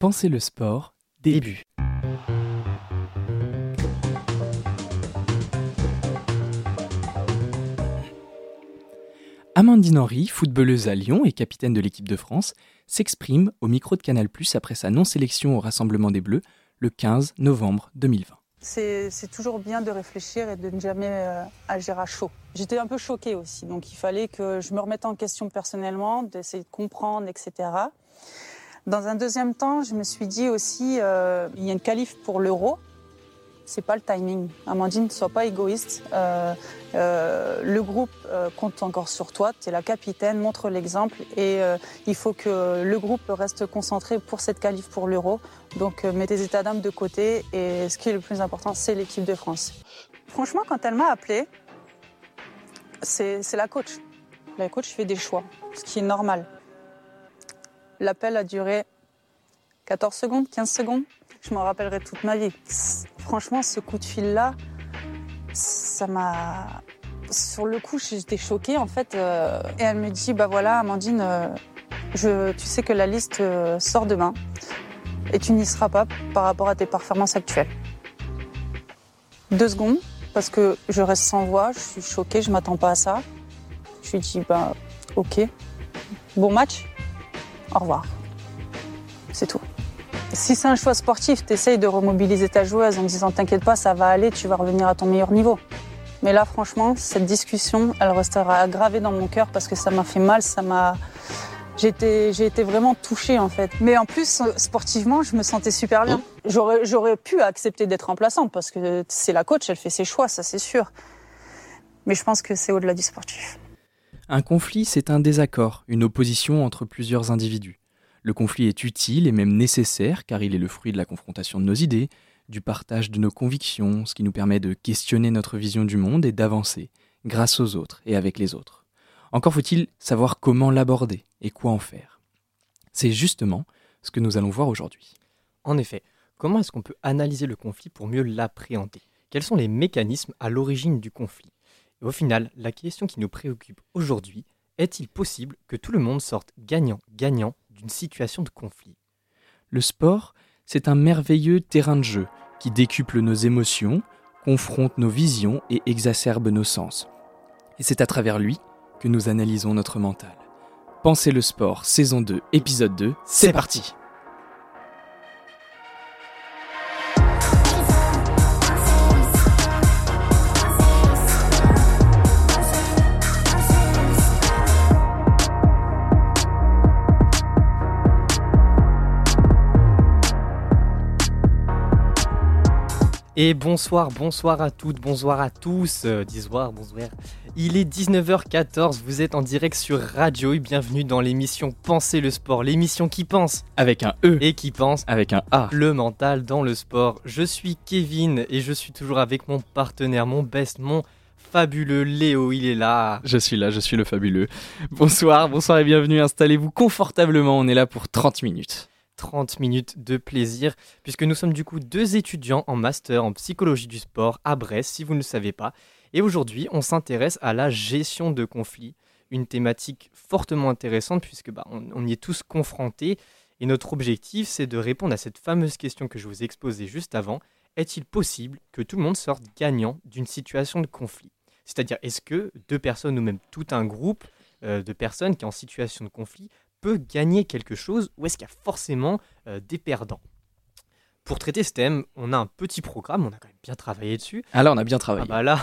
Pensez le sport, début. Amandine Henry, footballeuse à Lyon et capitaine de l'équipe de France, s'exprime au micro de Canal après sa non-sélection au Rassemblement des Bleus le 15 novembre 2020. C'est toujours bien de réfléchir et de ne jamais euh, agir à chaud. J'étais un peu choquée aussi, donc il fallait que je me remette en question personnellement, d'essayer de comprendre, etc. Dans un deuxième temps, je me suis dit aussi, euh, il y a une qualif pour l'euro. C'est pas le timing. Amandine, ne sois pas égoïste. Euh, euh, le groupe compte encore sur toi. Tu es la capitaine, montre l'exemple. Et il faut que le groupe reste concentré pour cette qualif pour l'euro. Donc mets tes états d'âme de côté. Et ce qui est le plus important, c'est l'équipe de France. Franchement, quand elle m'a appelé, c'est la coach. La coach fait des choix, ce qui est normal. L'appel a duré 14 secondes, 15 secondes. Je m'en rappellerai toute ma vie. Franchement, ce coup de fil-là, ça m'a. Sur le coup, j'étais choquée en fait. Euh, et elle me dit Bah voilà, Amandine, euh, tu sais que la liste euh, sort demain et tu n'y seras pas par rapport à tes performances actuelles. Deux secondes, parce que je reste sans voix, je suis choquée, je m'attends pas à ça. Je lui dis Bah ok, bon match au revoir. C'est tout. Si c'est un choix sportif, tu essayes de remobiliser ta joueuse en disant t'inquiète pas, ça va aller, tu vas revenir à ton meilleur niveau. Mais là, franchement, cette discussion, elle restera gravée dans mon cœur parce que ça m'a fait mal, ça m'a. J'ai été, vraiment touchée en fait. Mais en plus, sportivement, je me sentais super bien. J'aurais pu accepter d'être remplaçante parce que c'est la coach, elle fait ses choix, ça c'est sûr. Mais je pense que c'est au-delà du sportif. Un conflit, c'est un désaccord, une opposition entre plusieurs individus. Le conflit est utile et même nécessaire car il est le fruit de la confrontation de nos idées, du partage de nos convictions, ce qui nous permet de questionner notre vision du monde et d'avancer, grâce aux autres et avec les autres. Encore faut-il savoir comment l'aborder et quoi en faire. C'est justement ce que nous allons voir aujourd'hui. En effet, comment est-ce qu'on peut analyser le conflit pour mieux l'appréhender? Quels sont les mécanismes à l'origine du conflit? Au final, la question qui nous préoccupe aujourd'hui, est-il possible que tout le monde sorte gagnant-gagnant d'une situation de conflit? Le sport, c'est un merveilleux terrain de jeu qui décuple nos émotions, confronte nos visions et exacerbe nos sens. Et c'est à travers lui que nous analysons notre mental. Pensez le sport, saison 2, épisode 2, c'est parti Et bonsoir, bonsoir à toutes, bonsoir à tous, euh, bonsoir. Il est 19h14, vous êtes en direct sur Radio et bienvenue dans l'émission Penser le sport, l'émission qui pense avec un E et qui pense avec un A. Le mental dans le sport. Je suis Kevin et je suis toujours avec mon partenaire, mon best, mon fabuleux Léo, il est là. Je suis là, je suis le fabuleux. Bonsoir, bonsoir et bienvenue, installez-vous confortablement, on est là pour 30 minutes. 30 minutes de plaisir, puisque nous sommes du coup deux étudiants en master en psychologie du sport à Brest, si vous ne le savez pas. Et aujourd'hui, on s'intéresse à la gestion de conflits, une thématique fortement intéressante, puisque bah, on, y est tous confrontés. Et notre objectif, c'est de répondre à cette fameuse question que je vous ai exposée juste avant. Est-il possible que tout le monde sorte gagnant d'une situation de conflit? C'est-à-dire, est-ce que deux personnes ou même tout un groupe euh, de personnes qui est en situation de conflit peut gagner quelque chose ou est-ce qu'il y a forcément euh, des perdants pour traiter ce thème, on a un petit programme, on a quand même bien travaillé dessus. Ah là, on a bien travaillé. Ah bah là,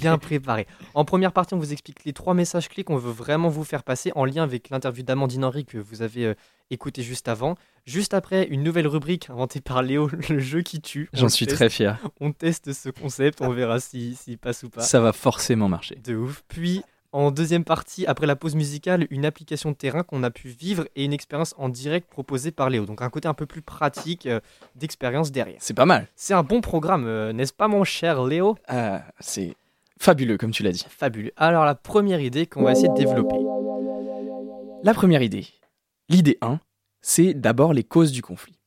bien préparé. En première partie, on vous explique les trois messages clés qu'on veut vraiment vous faire passer en lien avec l'interview d'Amandine Henry que vous avez euh, écouté juste avant. Juste après, une nouvelle rubrique inventée par Léo, le jeu qui tue. J'en suis très fier. On teste ce concept, on verra s'il si, passe ou pas. Ça va forcément marcher. De ouf. Puis, en deuxième partie, après la pause musicale, une application de terrain qu'on a pu vivre et une expérience en direct proposée par Léo. Donc un côté un peu plus pratique euh, d'expérience derrière. C'est pas mal. C'est un bon programme, euh, n'est-ce pas mon cher Léo? Euh, C'est fabuleux comme tu l'as dit. Fabuleux. Alors la première idée qu'on va essayer de développer. La première idée, l'idée 1, c'est d'abord les causes du conflit.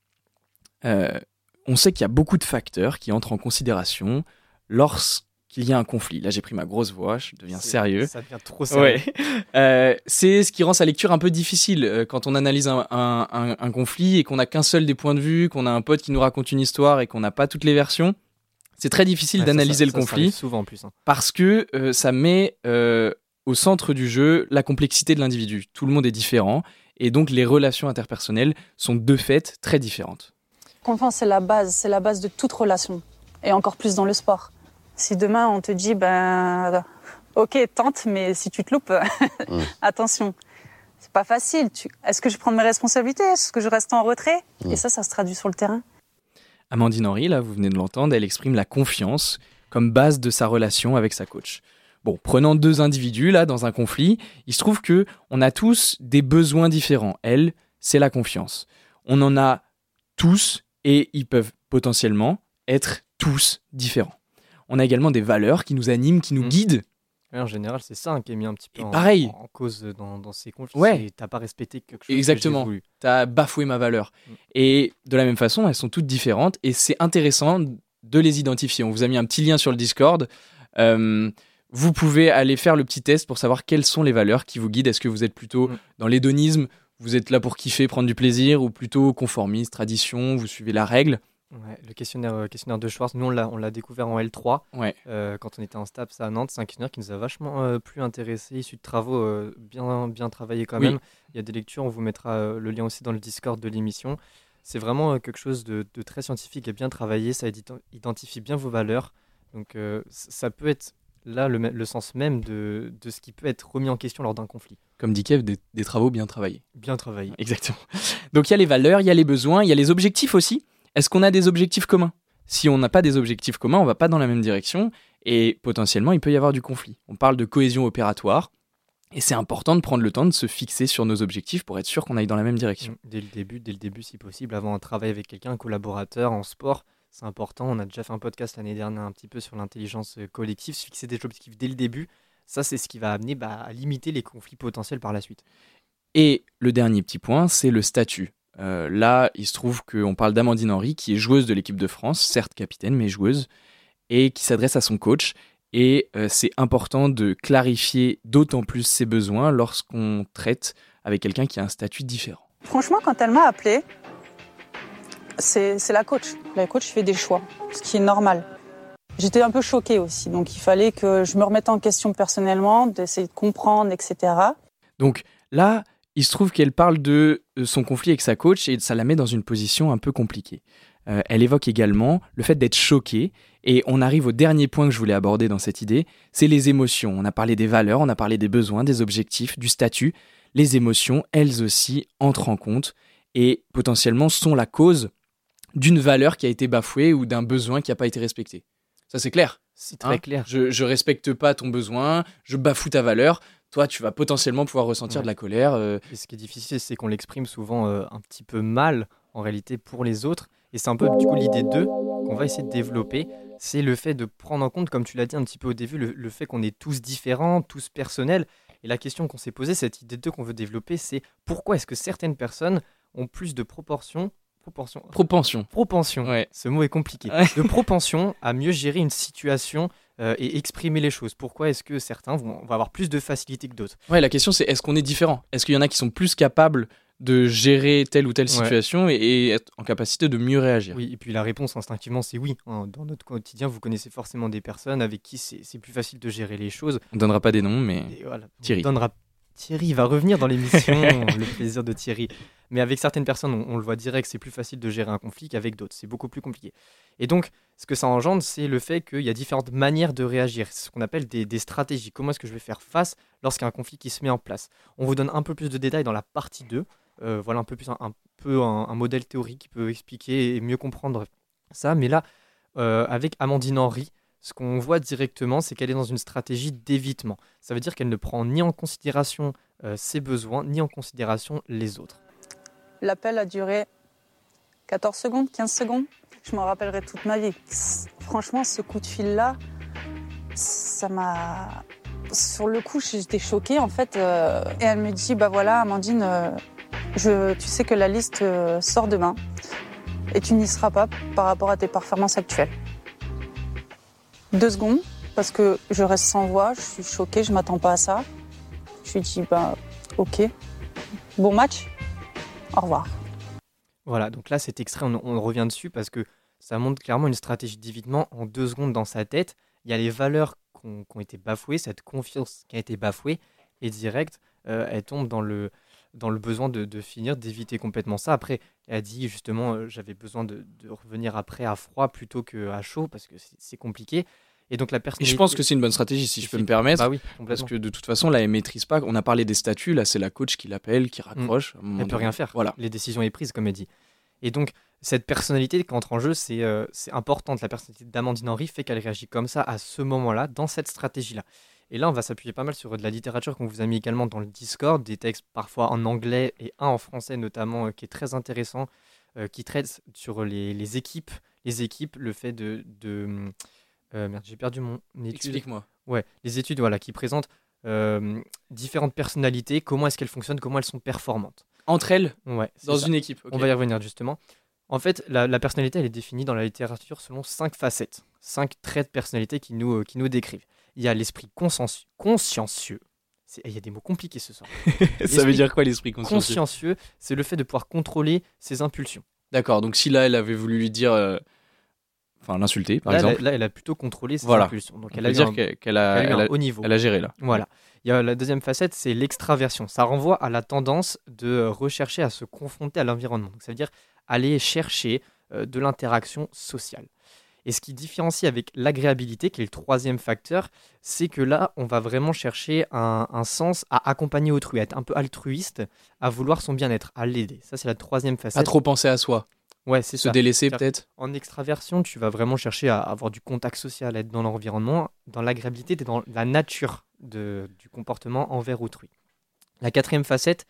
on sait qu'il y a beaucoup de facteurs qui entrent en considération lorsque qu'il y a un conflit. Là, j'ai pris ma grosse voix, je deviens sérieux. Ça devient trop sérieux. Ouais. Euh, c'est ce qui rend sa lecture un peu difficile euh, quand on analyse un, un- un- un conflit et qu'on n'a qu'un seul des points de vue, qu'on a un pote qui nous raconte une histoire et qu'on n'a pas toutes les versions. C'est très difficile Ouais, d'analyser le ça, conflit souvent en plus. hein. parce que euh, ça met euh, au centre du jeu la complexité de l'individu. Tout le monde est différent et donc les relations interpersonnelles sont de fait très différentes. Confiance, c'est la base, c'est la base de toute relation. Et encore plus dans le sport. Si demain on te dit, ben, ok, tente, mais si tu te loupes, Mm. attention. C'est pas facile. Tu... Est-ce que je prends mes responsabilités? Est-ce que je reste en retrait? Mm. Et ça, ça se traduit sur le terrain. Amandine Henry, là, vous venez de l'entendre, elle exprime la confiance comme base de sa relation avec sa coach. Bon, prenant deux individus là dans un conflit, il se trouve que on a tous des besoins différents. Elle, c'est la confiance. On en a tous et ils peuvent potentiellement être tous différents. On a également des valeurs qui nous animent, qui nous Mhm. guident. Ouais, en général, c'est ça hein, qui est mis un petit peu en, pareil. en cause dans, dans ces conflits. Ouais. T'as pas respecté quelque chose. Exactement. voulu. T'as bafoué ma valeur. Mm. Et de la même façon, elles sont toutes différentes et c'est intéressant de les identifier. On vous a mis un petit lien sur le Discord. Euh, vous pouvez aller faire le petit test pour savoir quelles sont les valeurs qui vous guident. Est-ce que vous êtes plutôt Mm. dans l'hédonisme, vous êtes là pour kiffer, prendre du plaisir, ou plutôt conformiste, tradition, vous suivez la règle? Ouais, le questionnaire, euh, questionnaire de Schwartz, nous on l'a, on l'a découvert en L3 Ouais. euh, quand on était en STAPS à Nantes. C'est un questionnaire qui nous a vachement euh, plus intéressé, issu de travaux euh, bien, bien travaillés quand Oui. même. Il y a des lectures, on vous mettra le lien aussi dans le Discord de l'émission. C'est vraiment quelque chose de, de très scientifique et bien travaillé. Ça ident- identifie bien vos valeurs. Donc ça peut être là le, sens même de, de ce qui peut être remis en question lors d'un conflit. Comme dit Kev, des, des travaux bien travaillés. Bien travaillé. Exactement. Donc il y a les valeurs, il y a les besoins, il y a les objectifs aussi. Est-ce qu'on a des objectifs communs? Si on n'a pas des objectifs communs, on va pas dans la même direction et potentiellement il peut y avoir du conflit. On parle de cohésion opératoire et c'est important de prendre le temps de se fixer sur nos objectifs pour être sûr qu'on aille dans la même direction. Mm, Dès le début, dès le début si possible, avant un travail avec quelqu'un, un collaborateur en sport, c'est important. On a déjà fait un podcast l'année dernière un petit peu sur l'intelligence euh, collective, se fixer des objectifs dès le début. Ça, c'est ce qui va amener bah, à limiter les conflits potentiels par la suite. Et le dernier petit point, c'est le statut. Euh, là, il se trouve qu'on parle d'Amandine Henry, qui est joueuse de l'équipe de France, certes capitaine, mais joueuse, et qui s'adresse à son coach. Et euh, c'est important de clarifier d'autant plus ses besoins lorsqu'on traite avec quelqu'un qui a un statut différent. Franchement, quand elle m'a appelé, c'est c'est la coach. La coach fait des choix, ce qui est normal. J'étais un peu choquée aussi, donc il fallait que je me remette en question personnellement, d'essayer de comprendre, etc. Donc là, il se trouve qu'elle parle de euh, son conflit avec sa coach et ça la met dans une position un peu compliquée. Euh, elle évoque également le fait d'être choquée et on arrive au dernier point que je voulais aborder dans cette idée, c'est les émotions. On a parlé des valeurs, on a parlé des besoins, des objectifs, du statut. Les émotions, elles aussi, entrent en compte et potentiellement sont la cause d'une valeur qui a été bafouée ou d'un besoin qui n'a pas été respecté. Ça c'est clair C'est très Hein? clair. je, je respecte pas ton besoin, je bafoue ta valeur. Toi, tu vas potentiellement pouvoir ressentir Ouais. de la colère. euh, Et ce qui est difficile, c'est qu'on l'exprime souvent euh, un petit peu mal, en réalité, pour les autres. Et c'est un peu, du coup, l'idée 2 qu'on va essayer de développer. C'est le fait de prendre en compte, comme tu l'as dit un petit peu au début, le, le fait qu'on est tous différents, tous personnels. Et la question qu'on s'est posée, cette idée 2 qu'on veut développer, c'est pourquoi est-ce que certaines personnes ont plus de proportions proportion, propension. propension, Ouais. ce mot est compliqué, Ouais. de propension à mieux gérer une situation euh, et exprimer les choses. Pourquoi est-ce que certains vont, vont avoir plus de facilité que d'autres? Ouais, la question c'est est-ce qu'on est différent? Est-ce qu'il y en a qui sont plus capables de gérer telle ou telle situation et, et être en capacité de mieux réagir? Oui, et puis la réponse instinctivement, c'est oui. hein. Dans notre quotidien, vous connaissez forcément des personnes avec qui c'est plus facile de gérer les choses. On donnera pas des noms, mais voilà, on Thierry. donnera- Thierry va revenir dans l'émission, le plaisir de Thierry. Mais avec certaines personnes, on, on le voit direct, c'est plus facile de gérer un conflit qu'avec d'autres. C'est beaucoup plus compliqué. Et donc, ce que ça engendre, c'est le fait qu'il y a différentes manières de réagir. C'est ce qu'on appelle des, des stratégies. Comment est-ce que je vais faire face lorsqu'il y a un conflit qui se met en place? On vous donne un peu plus de détails dans la partie 2. Euh, voilà un peu plus un, un peu un, un modèle théorique qui peut expliquer et mieux comprendre ça. Mais là, euh, avec Amandine Henry, ce qu'on voit directement, c'est qu'elle est dans une stratégie d'évitement. Ça veut dire qu'elle ne prend ni en considération euh, ses besoins, ni en considération les autres. L'appel a duré 14 secondes, 15 secondes. Je m'en rappellerai toute ma vie. Franchement, ce coup de fil-là, ça m'a. Sur le coup, j'étais choquée en fait. euh, Et elle me dit Bah voilà, Amandine, euh, tu sais que la liste sort demain et tu n'y seras pas par rapport à tes performances actuelles. Deux secondes, parce que je reste sans voix, je suis choquée, je m'attends pas à ça. Je lui dis bah ok, bon match, au revoir. Voilà, donc là cet extrait, on, revient dessus parce que ça montre clairement une stratégie d'évitement en deux secondes dans sa tête. Il y a les valeurs qui ont, qui ont été bafouées, cette confiance qui a été bafouée, et direct, euh, elle tombe dans le, dans le besoin de, de finir, d'éviter complètement ça. Après, elle a dit justement, euh, j'avais besoin de, de revenir après à froid plutôt qu'à chaud parce que c'est compliqué. Et donc la Et personnalité. je pense que c'est une bonne stratégie, si je peux me permettre. Bah oui, Parce que de toute façon, là, elle maîtrise pas. On a parlé des statuts, là, c'est la coach qui l'appelle, qui raccroche. À un moment Mm. Elle peut rien faire. Voilà. Les décisions est prise, comme elle dit. Et donc, cette personnalité qui entre en jeu, c'est euh, c'est importante. La personnalité d'Amandine Henry fait qu'elle réagit comme ça à ce moment-là, dans cette stratégie-là. Et là, on va s'appuyer pas mal sur de la littérature qu'on vous a mis également dans le Discord, des textes parfois en anglais et un en français notamment, euh, qui est très intéressant, euh, qui traite sur les, les équipes, les équipes, le fait de... de euh, merde, j'ai perdu mon étude. Explique-moi. Ouais, les études voilà, qui présentent différentes personnalités, comment est-ce qu'elles fonctionnent, comment elles sont performantes. Entre elles, Ouais, dans ça. une équipe. On va y revenir justement. En fait, la, la personnalité, elle est définie dans la littérature selon cinq facettes, cinq traits de personnalité qui nous, euh, qui nous décrivent. Il y a l'esprit conscienci- consciencieux. Il y a des mots compliqués ce soir. Ça veut dire quoi l'esprit consciencieux Consciencieux, c'est le fait de pouvoir contrôler ses impulsions. D'accord, donc si là, elle avait voulu lui dire. euh, Enfin, l'insulter, par là, exemple. là, elle a plutôt contrôlé ses Voilà. impulsions. Donc, on elle peut a, dire qu'elle qu'elle elle a, haut niveau. elle a géré, là. Voilà. Il y a la deuxième facette, c'est l'extraversion. Ça renvoie à la tendance de rechercher à se confronter à l'environnement. Ça veut dire aller chercher euh, de l'interaction sociale. Et ce qui différencie avec l'agréabilité, qui est le troisième facteur, c'est que là, on va vraiment chercher un, un sens à accompagner autrui, à être un peu altruiste, à vouloir son bien-être, à l'aider. Ça, c'est la troisième Pas facette. trop penser à soi. Ouais, c'est Se ça. délaisser, peut-être. En extraversion, tu vas vraiment chercher à avoir du contact social, à être dans l'environnement. Dans l'agréabilité, tu es dans la nature de- du comportement envers autrui. La quatrième facette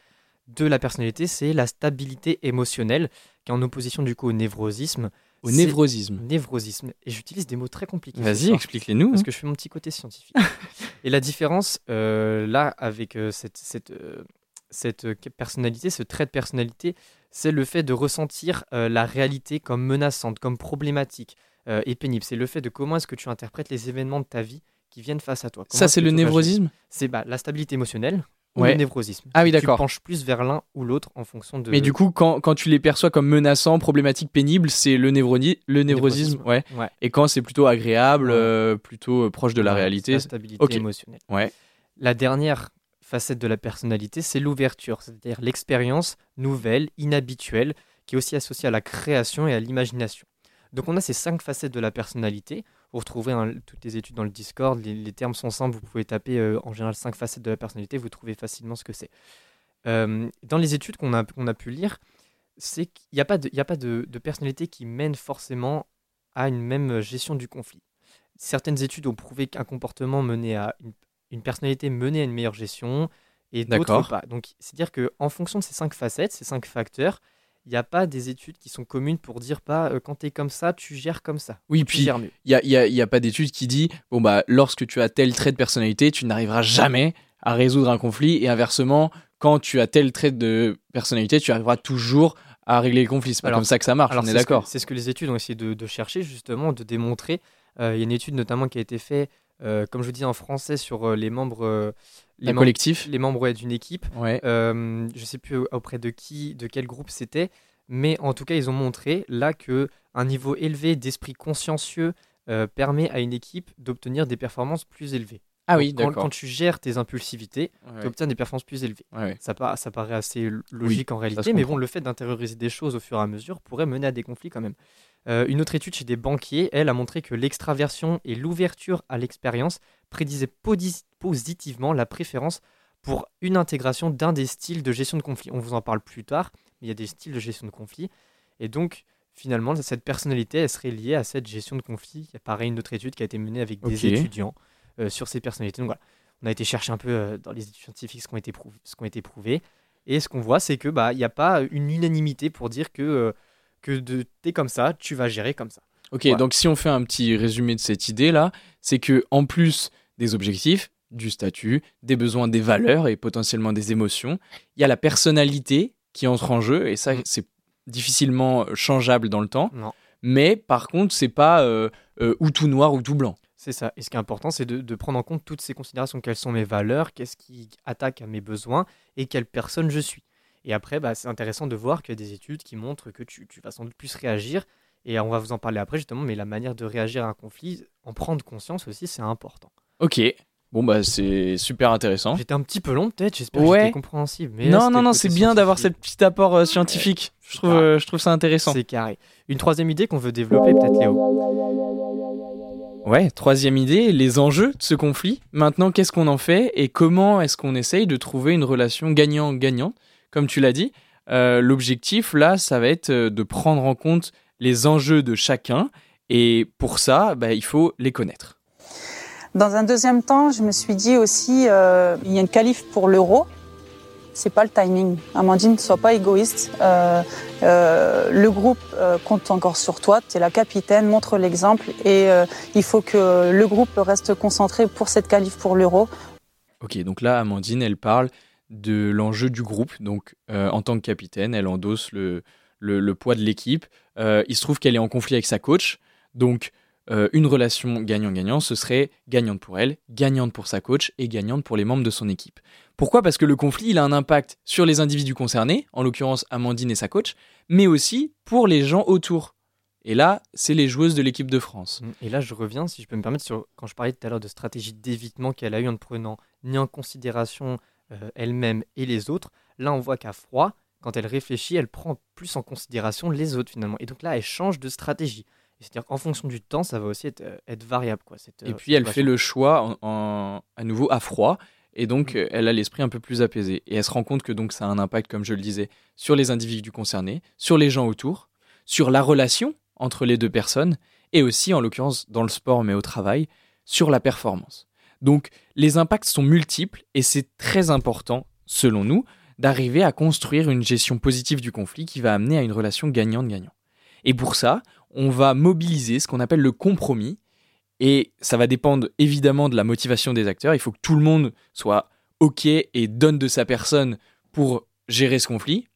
de la personnalité, c'est la stabilité émotionnelle, qui est en opposition du coup au névrosisme. Au névrosisme. Névrosisme. Et j'utilise des mots très compliqués. Vas-y, explique-les-nous. Parce que je fais mon petit côté scientifique. Et la différence, euh, là, avec euh, cette, cette, euh, cette personnalité, ce trait de personnalité, c'est le fait de ressentir la réalité comme menaçante, comme problématique et pénible. C'est le fait de comment est-ce que tu interprètes les événements de ta vie qui viennent face à toi. Comment Ça, c'est le névrosisme? C'est bah, la stabilité émotionnelle ou Ouais. le névrosisme. Ah oui, Tu d'accord. penches plus vers l'un ou l'autre en fonction de... Mais du coup, quand, quand tu les perçois comme menaçants, problématiques, pénibles, c'est le, névroni- le névrosisme. névrosisme. Ouais. Ouais. Et quand c'est plutôt agréable, euh, plutôt euh, proche de la réalité. La stabilité émotionnelle. Ouais. La dernière facette de la personnalité, c'est l'ouverture, c'est-à-dire l'expérience nouvelle, inhabituelle, qui est aussi associée à la création et à l'imagination. Donc on a ces cinq facettes de la personnalité. Vous retrouverez hein, toutes les études dans le Discord, les, les termes sont simples, vous pouvez taper euh, en général cinq facettes de la personnalité, vous trouvez facilement ce que c'est. Euh, dans les études qu'on a, qu'on a pu lire, c'est qu'il n'y a pas, de, il y a pas de, de personnalité qui mène forcément à une même gestion du conflit. Certaines études ont prouvé qu'un comportement menait à une, une personnalité menait à une meilleure gestion et d'autres pas. Donc, c'est-à-dire qu'en fonction de ces cinq facettes, ces cinq facteurs, il n'y a pas des études qui sont communes pour dire pas euh, quand tu es comme ça, tu gères comme ça. Oui, puis il n'y a, y a- y a pas d'étude qui dit bon, bah, lorsque tu as tel trait de personnalité, tu n'arriveras jamais à résoudre un conflit. Et inversement, quand tu as tel trait de personnalité, tu arriveras toujours à régler le conflit. C'est pas Alors- comme ça que ça marche, Alors, on est c'est ce que- d'accord. C'est ce que les études ont essayé de, de chercher, justement, de démontrer. Euh, Il y a une étude notamment qui a été faite, euh, comme je vous dis en français, sur euh, les membres, euh, les collectif. les membres ouais, d'une équipe. Ouais. Je sais plus auprès de qui, de quel groupe c'était, mais en tout cas, ils ont montré là que un niveau élevé d'esprit consciencieux permet à une équipe d'obtenir des performances plus élevées. Ah oui, Donc, quand, quand tu gères tes impulsivités, Ouais, tu obtiens des performances plus élevées. ouais. Ça, pa- ça paraît assez logique en réalité, mais bon, le fait d'intérioriser des choses au fur et à mesure pourrait mener à des conflits quand même. Euh, une autre étude chez des banquiers, elle, a montré que l'extraversion et l'ouverture à l'expérience prédisaient positivement la préférence pour une intégration d'un des styles de gestion de conflit. On vous en parle plus tard, mais il y a des styles de gestion de conflit. Et donc, finalement, cette personnalité, elle serait liée à cette gestion de conflit. Il y a pareil une autre étude qui a été menée avec des étudiants euh, sur ces personnalités. Donc voilà, on a été chercher un peu euh, dans les études scientifiques ce qui ont été, prou- ce qui ont été prouvés. Et ce qu'on voit, c'est que bah il n'y a pas une unanimité pour dire que que de t'es comme ça, tu vas gérer comme ça. Ok, Voilà. donc si on fait un petit résumé de cette idée-là, c'est que en plus des objectifs, du statut, des besoins, des valeurs et potentiellement des émotions, il y a la personnalité qui entre en jeu et ça, Mm. c'est difficilement changeable dans le temps. Non. Mais par contre, c'est pas euh, euh, ou tout noir ou tout blanc. C'est ça. Et ce qui est important, c'est de, de prendre en compte toutes ces considérations. Quelles sont mes valeurs? Qu'est-ce qui attaque à mes besoins? Et quelle personne je suis? Et après, bah, c'est intéressant de voir qu'il y a des études qui montrent que tu, tu vas sans doute plus réagir. Et on va vous en parler après, justement. Mais la manière de réagir à un conflit, en prendre conscience aussi, c'est important. Ok. Bon, bah, c'est super intéressant. J'étais un petit peu long, peut-être. J'espère Ouais. que j'étais compréhensible. Mais Non, c'était non, non, c'est bien d'avoir ce petit apport euh, scientifique. Je trouve, euh, je trouve ça intéressant. C'est carré. Une troisième idée qu'on veut développer, peut-être, Léo. Ouais, troisième idée, les enjeux de ce conflit. Maintenant, qu'est-ce qu'on en fait et comment est-ce qu'on essaye de trouver une relation gagnant-gagnant Comme tu l'as dit, euh, l'objectif là, ça va être euh, de prendre en compte les enjeux de chacun et pour ça, bah, il faut les connaître. Dans un deuxième temps, je me suis dit aussi, euh, il y a une qualif pour l'euro. C'est pas le timing. Amandine, ne sois pas égoïste. Euh, euh, le groupe compte encore sur toi. Tu es la capitaine, montre l'exemple. Et il faut que le groupe reste concentré pour cette qualif pour l'euro. Ok, donc là, Amandine, elle parle de l'enjeu du groupe. Donc, euh, en tant que capitaine, elle endosse le, le, poids de l'équipe. Euh, il se trouve qu'elle est en conflit avec sa coach. Donc, euh, une relation gagnant-gagnant, ce serait gagnante pour elle, gagnante pour sa coach et gagnante pour les membres de son équipe. Pourquoi? Parce que le conflit, il a un impact sur les individus concernés, en l'occurrence Amandine et sa coach, mais aussi pour les gens autour. Et là, c'est les joueuses de l'équipe de France. Et là, je reviens, si je peux me permettre, sur quand je parlais tout à l'heure de stratégie d'évitement qu'elle a eu en ne prenant ni en considération euh, elle-même et les autres. Là, on voit qu'à froid, quand elle réfléchit, elle prend plus en considération les autres finalement. Et donc là, elle change de stratégie. C'est-à-dire qu'en fonction du temps, ça va aussi être, euh, être variable. Quoi, cette, Et euh, puis elle fait le choix en, en- à nouveau à froid. Et donc, Mm. elle a l'esprit un peu plus apaisé. Et elle se rend compte que donc ça a un impact, comme je le disais, sur les individus concernés, sur les gens autour, sur la relation entre les deux personnes, et aussi, en l'occurrence, dans le sport, mais au travail, sur la performance. Donc, les impacts sont multiples, et c'est très important, selon nous, d'arriver à construire une gestion positive du conflit qui va amener à une relation gagnante-gagnant. Et pour ça, on va mobiliser ce qu'on appelle le compromis, et ça va dépendre évidemment de la motivation des acteurs. Il faut que tout le monde soit OK et donne de sa personne pour gérer ce conflit.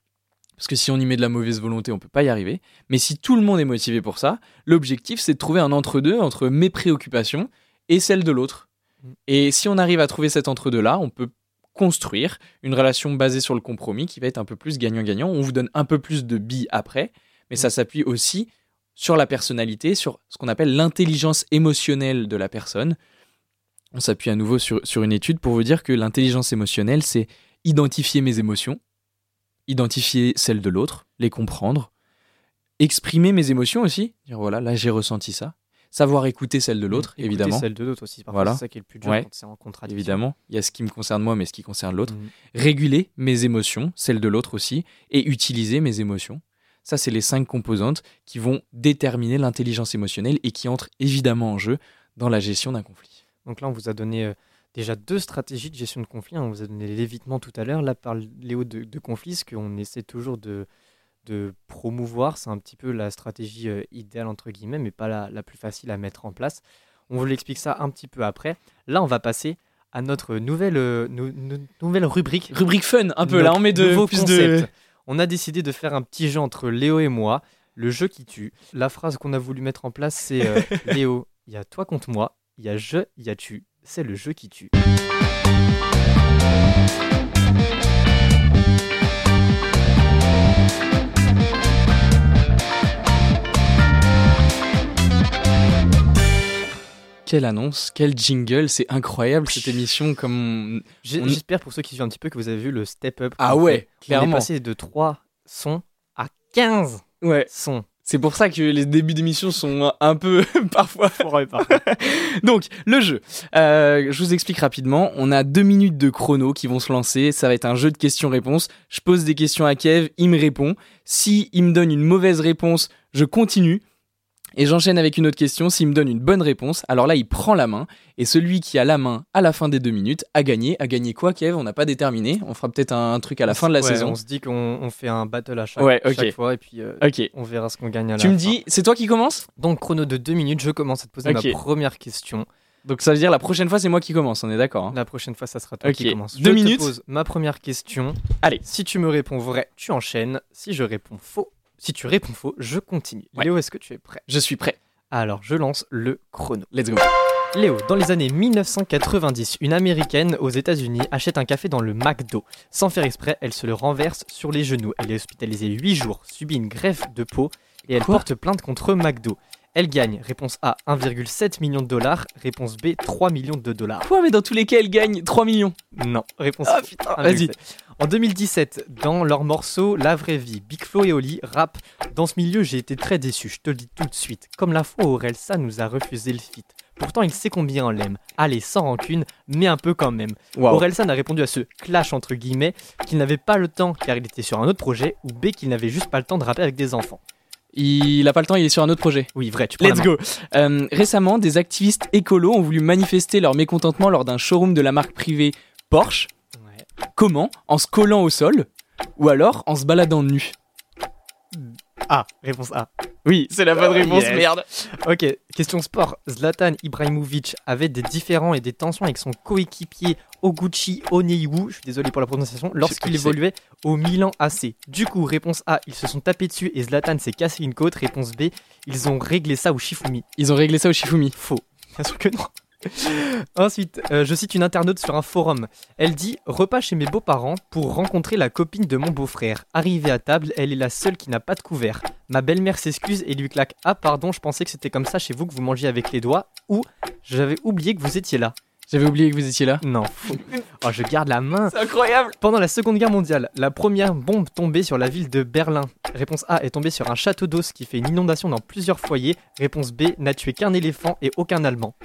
Parce que si on y met de la mauvaise volonté, on peut pas y arriver. Mais si tout le monde est motivé pour ça, l'objectif c'est de trouver un entre-deux entre mes préoccupations et celles de l'autre. Mm. Et si on arrive à trouver cet entre-deux-là, on peut construire une relation basée sur le compromis qui va être un peu plus gagnant-gagnant. On vous donne un peu plus de billes après, mais ça s'appuie aussi sur la personnalité, sur ce qu'on appelle l'intelligence émotionnelle de la personne. On s'appuie à nouveau sur, sur une étude pour vous dire que l'intelligence émotionnelle, c'est identifier mes émotions, identifier celles de l'autre, les comprendre, exprimer mes émotions aussi, dire voilà, là j'ai ressenti ça, savoir écouter celles de l'autre, Écouter évidemment. celle de l'autre aussi. Voilà. c'est ça qui est le plus dur Ouais. quand c'est en contradiction. Évidemment, il y a ce qui me concerne moi, mais ce qui concerne l'autre. Mhm. Réguler mes émotions, celles de l'autre aussi, et utiliser mes émotions. Ça, c'est les cinq composantes qui vont déterminer l'intelligence émotionnelle et qui entrent évidemment en jeu dans la gestion d'un conflit. Donc là, on vous a donné euh, déjà deux stratégies de gestion de conflit. hein. On vous a donné l'évitement tout à l'heure. Là, par Léo de, de conflit, ce qu'on essaie toujours de, de promouvoir, c'est un petit peu la stratégie euh, idéale, entre guillemets, mais pas la, la plus facile à mettre en place. On vous l'explique ça un petit peu après. Là, on va passer à notre nouvelle, euh, nou- nou- nouvelle rubrique. Rubrique fun, un peu, Notre là on met de plus de... On a décidé de faire un petit jeu entre Léo et moi, le jeu qui tue. La phrase qu'on a voulu mettre en place, c'est euh, Léo, il y a toi contre moi, il y a je, il y a tu. C'est le jeu qui tue. Quelle annonce, quel jingle, c'est incroyable cette émission comme... On- J'espère pour ceux qui suivent un petit peu que vous avez vu le step up. Ah ouais, fait. On est clairement. passé de 3 sons à 15 Ouais, sons. c'est pour ça que les débuts d'émission sont un peu parfois Donc, le jeu. Euh, je vous explique rapidement. On a deux minutes de chrono qui vont se lancer. Ça va être un jeu de questions-réponses. Je pose des questions à Kev, il me répond. Si il me donne une mauvaise réponse, je continue. Et j'enchaîne avec une autre question. S'il me donne une bonne réponse, alors là, il prend la main. Et celui qui a la main à la fin des deux minutes a gagné. A gagné quoi, Kev? On n'a pas déterminé. On fera peut-être un, truc à la fin de la Ouais, saison. On se dit qu'on on fait un battle à chaque, Ouais, ok. chaque fois et puis euh, on verra ce qu'on gagne à la Tu me fin. dis, c'est toi qui commence? Donc, chrono de 2 minutes, je commence à te poser ma première question. Donc ça veut dire la prochaine fois, c'est moi qui commence. On est d'accord hein La prochaine fois, ça sera toi qui commence. Deux je minutes. te pose ma première question. Allez. Si tu me réponds vrai, tu enchaînes. Si je réponds faux, si tu réponds faux, je continue. Ouais. Léo, est-ce que tu es prêt? Je suis prêt. Alors, je lance le chrono. Let's go. Léo, dans les années 1990, une américaine aux États-Unis achète un café dans le McDo. Sans faire exprès, elle se le renverse sur les genoux. Elle est hospitalisée 8 jours, subit une greffe de peau et elle Quoi? porte plainte contre McDo. Elle gagne, réponse A, 1,7 million de dollars, réponse B, 3 millions de dollars. Quoi, mais dans tous les cas, elle gagne 3 millions. Non, réponse Ah putain, 1,7. vas-y. En 2017, dans leur morceau La vraie vie, Big Flo et Oli rap. Dans ce milieu, j'ai été très déçu, je te le dis tout de suite. Comme la fois où Orelsa nous a refusé le feat. Pourtant, il sait combien on l'aime. Allez, sans rancune, mais un peu quand même. Waouh. Orelsan a répondu à ce clash entre guillemets qu'il n'avait pas le temps car il était sur un autre projet ou B qu'il n'avait juste pas le temps de rapper avec des enfants. Il a pas le temps, il est sur un autre projet. Oui, vrai, tu Let's go. Euh, récemment, des activistes écolos ont voulu manifester leur mécontentement lors d'un showroom de la marque privée Porsche. Ouais. Comment? En se collant au sol? Ou alors en se baladant nu? A, réponse A. Oui, c'est la bonne Oh, réponse, yes. merde. Ok, question sport. Zlatan Ibrahimovic avait des différends et des tensions avec son coéquipier Oguchi Oneiwu, je suis désolé pour la prononciation, lorsqu'il évoluait au Milan AC. Du coup, réponse A, ils se sont tapés dessus et Zlatan s'est cassé une côte. Réponse B, ils ont réglé ça au Shifumi. Ils ont réglé ça au Shifumi. Faux. Bien sûr que non. Ensuite, euh, je cite une internaute sur un forum. Elle dit Repas chez mes beaux-parents pour rencontrer la copine de mon beau-frère. Arrivée à table, elle est la seule qui n'a pas de couvert. Ma belle-mère s'excuse et lui claque Ah, pardon, je pensais que c'était comme ça chez vous que vous mangiez avec les doigts. Ou j'avais oublié que vous étiez là. J'avais oublié que vous étiez là. Non. Oh, je garde la main. C'est incroyable. Pendant la Seconde Guerre mondiale, la première bombe tombée sur la ville de Berlin. Réponse A est tombée sur un château d'eau, ce qui fait une inondation dans plusieurs foyers. Réponse B n'a tué qu'un éléphant et aucun Allemand.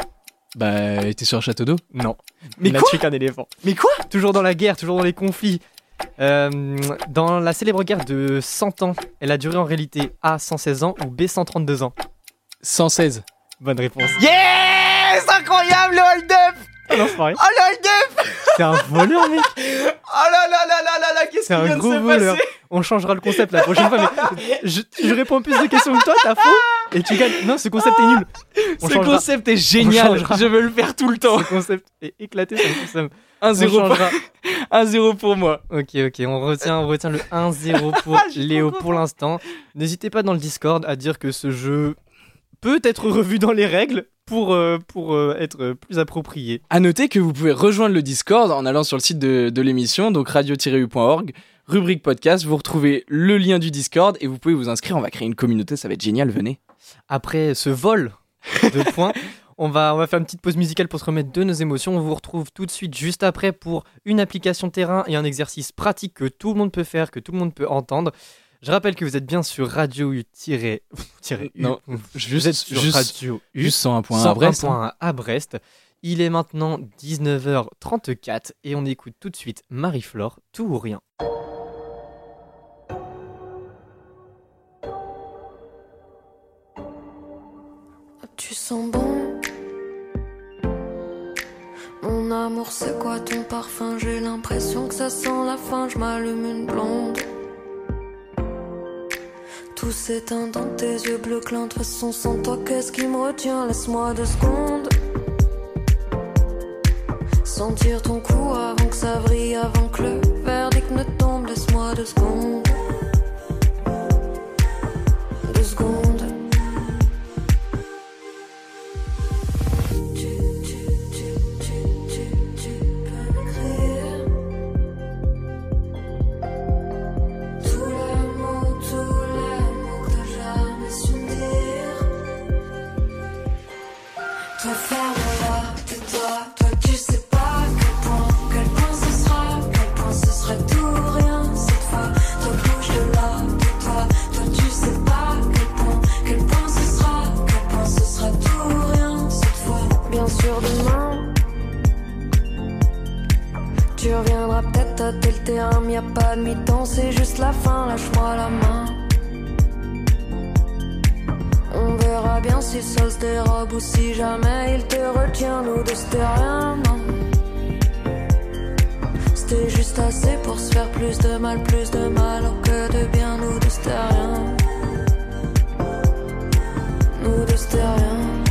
Bah, était sur un château d'eau. Non. Mais Il n'a quoi tué qu'un éléphant. Mais quoi Toujours dans la guerre, toujours dans les conflits. Euh, dans la célèbre guerre de 100 ans, elle a duré en réalité A 116 ans ou B 132 ans 116. Bonne réponse. Yes Incroyable le hold-up Ah non, c'est vrai. Oh le hold-up C'est un voleur, mec. Oh là là là là là là Qu'est-ce C'est qui un vient de gros se voleur. passer On changera le concept la prochaine fois, mais je, je réponds plus de questions que toi, t'as faux et tu gagnes. Non, ce concept est nul. On Ce changera. concept est génial. Je veux le faire tout le temps Ce concept est éclaté, ça me fait ça me- On 1-0 changera. 1-0 pour moi. Ok, ok, on retient, on retient le 1-0 pour Ah, Léo pour l'instant. N'hésitez pas dans le Discord à dire que ce jeu peut être revu dans les règles pour, euh, pour euh, être plus approprié. À noter que vous pouvez rejoindre le Discord en allant sur le site de, de l'émission, donc radio-u.org, rubrique podcast, vous retrouvez le lien du Discord et vous pouvez vous inscrire, on va créer une communauté, ça va être génial, venez. Après ce vol de points, on va, on va faire une petite pause musicale pour se remettre de nos émotions. On vous retrouve tout de suite juste après pour une application terrain et un exercice pratique que tout le monde peut faire, que tout le monde peut entendre. Je rappelle que vous êtes bien sur Radio U. tiré- tiré U. Non, vous juste- êtes sur juste- Radio U. Juste 101 points à Brest. hein. 101.1 à Brest. Il est maintenant 19h34 et on écoute tout de suite Marie-Flore, tout ou rien. Tu sens bon? Mon amour c'est quoi ton parfum? J'ai l'impression que ça sent la fin Je m'allume une blonde Tout s'éteint dans tes yeux bleus clairs De façon sans toi qu'est-ce qui me retient? Laisse-moi deux secondes. Sentir ton cou avant que ça vrille Avant que le y a pas de mi-temps, c'est juste la fin, lâche-moi la main. On verra bien si ça se dérobe ou si jamais il te retient, nous deux c'était rien, non. C'était juste assez pour se faire plus de mal, plus de mal, que de bien, nous deux c'était rien. Nous deux c'était rien.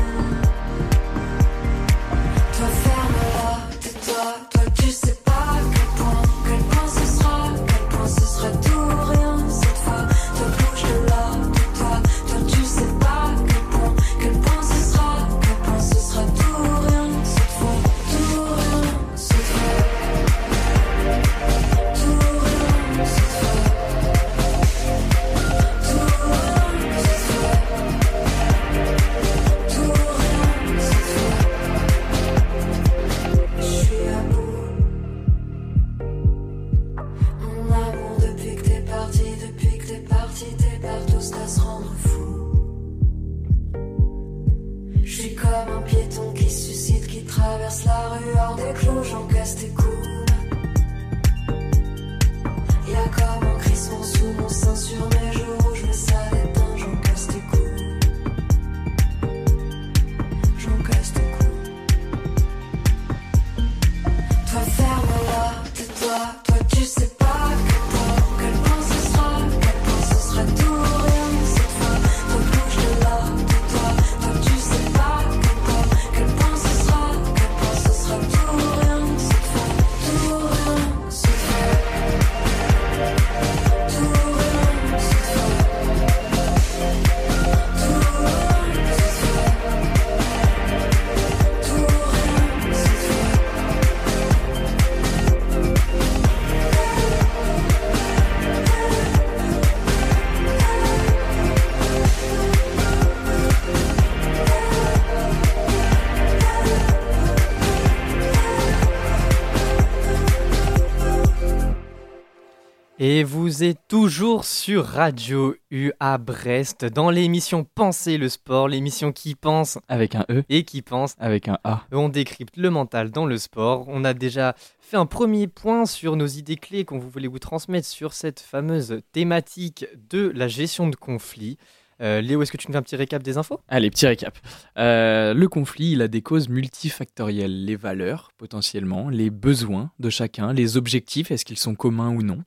Et vous êtes toujours sur Radio U à Brest dans l'émission Penser le sport, l'émission qui pense Avec un E, et qui pense. avec un A. On décrypte le mental dans le sport. On a déjà fait un premier point sur nos idées clés qu'on voulait vous transmettre sur cette fameuse thématique de la gestion de conflits. Euh, Léo, est-ce que tu nous fais un petit récap des infos? Allez, petit récap. Euh, le conflit, il a des causes multifactorielles. Les valeurs, potentiellement, les besoins de chacun, les objectifs, est-ce qu'ils sont communs ou non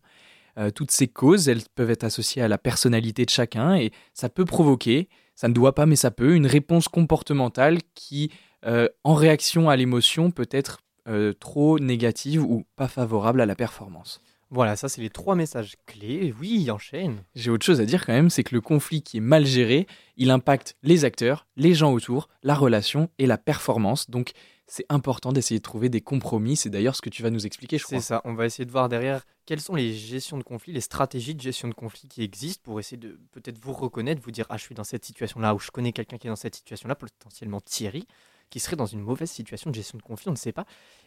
Euh, Toutes ces causes, elles peuvent être associées à la personnalité de chacun et ça peut provoquer, ça ne doit pas, mais ça peut, une réponse comportementale qui, euh, en réaction à l'émotion, peut être euh, trop négative ou pas favorable à la performance. Voilà, ça c'est les trois messages clés. Oui, enchaîne. J'ai autre chose à dire quand même, c'est que le conflit qui est mal géré, il impacte les acteurs, les gens autour, la relation et la performance. Donc c'est important d'essayer de trouver des compromis. C'est d'ailleurs ce que tu vas nous expliquer, je crois. C'est ça, on va essayer de voir derrière quelles sont les gestions de conflits, les stratégies de gestion de conflits qui existent pour essayer de peut-être vous reconnaître, vous dire ah je suis dans cette situation-là ou je connais quelqu'un qui est dans cette situation-là, potentiellement Thierry, qui serait dans une mauvaise situation de gestion de conflit, on ne sait pas.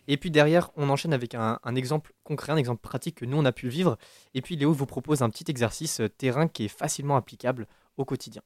Et puis derrière, on enchaîne avec un, un exemple concret, un exemple pratique que nous on a pu vivre. Et puis Léo vous propose un petit exercice euh, terrain qui est facilement applicable au quotidien.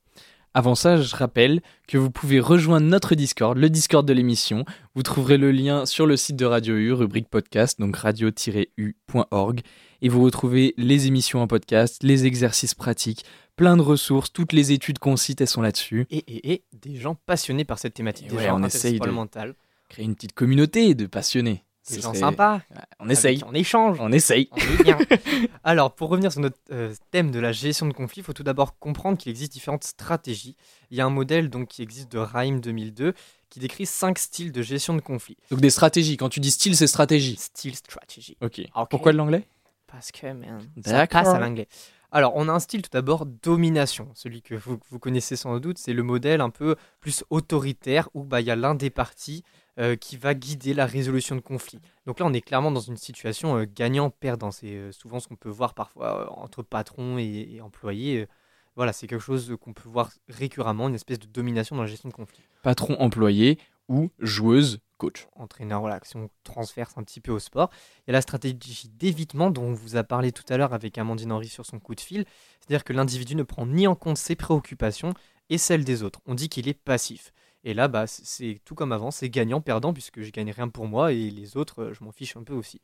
Avant ça, je rappelle que vous pouvez rejoindre notre Discord, le Discord de l'émission. Vous trouverez le lien sur le site de Radio U, rubrique podcast, donc radio-u.org. Et vous retrouvez les émissions en podcast, les exercices pratiques, plein de ressources, toutes les études qu'on cite, elles sont là-dessus. Et, et, et des gens passionnés par cette thématique, Et des ouais, gens on essaye de- mental, Créer une petite communauté de passionnés. Des Ce gens sympas, On essaye, on échange. on essaye. On est bien. Alors, pour revenir sur notre euh, thème de la gestion de conflit, il faut tout d'abord comprendre qu'il existe différentes stratégies. Il y a un modèle donc, qui existe de Raim 2002 qui décrit cinq styles de gestion de conflit. Donc des stratégies. Quand tu dis style, c'est stratégie. Style strategy. Ok. Ok. Pourquoi de l'anglais? Parce que, man, ça D'accord. passe à l'anglais. Alors, on a un style tout d'abord domination. Celui que vous, vous connaissez sans doute, c'est le modèle un peu plus autoritaire où bah, il y a l'un des partis euh, qui va guider la résolution de conflits. Donc là, on est clairement dans une situation euh, gagnant-perdant. C'est euh, souvent ce qu'on peut voir parfois entre patrons et, et employés. Voilà, c'est quelque chose qu'on peut voir récurremment, une espèce de domination dans la gestion de conflits. Patron employé ou joueuse coach. entraîneur, voilà, si on transverse un petit peu au sport. Il y a la stratégie d'évitement dont on vous a parlé tout à l'heure avec Amandine Henry sur son coup de fil. C'est-à-dire que l'individu ne prend ni en compte ses préoccupations et celles des autres. On dit qu'il est passif. Et là, bah, c'est tout comme avant, c'est gagnant-perdant puisque je gagne rien pour moi et les autres, euh, je m'en fiche un peu aussi.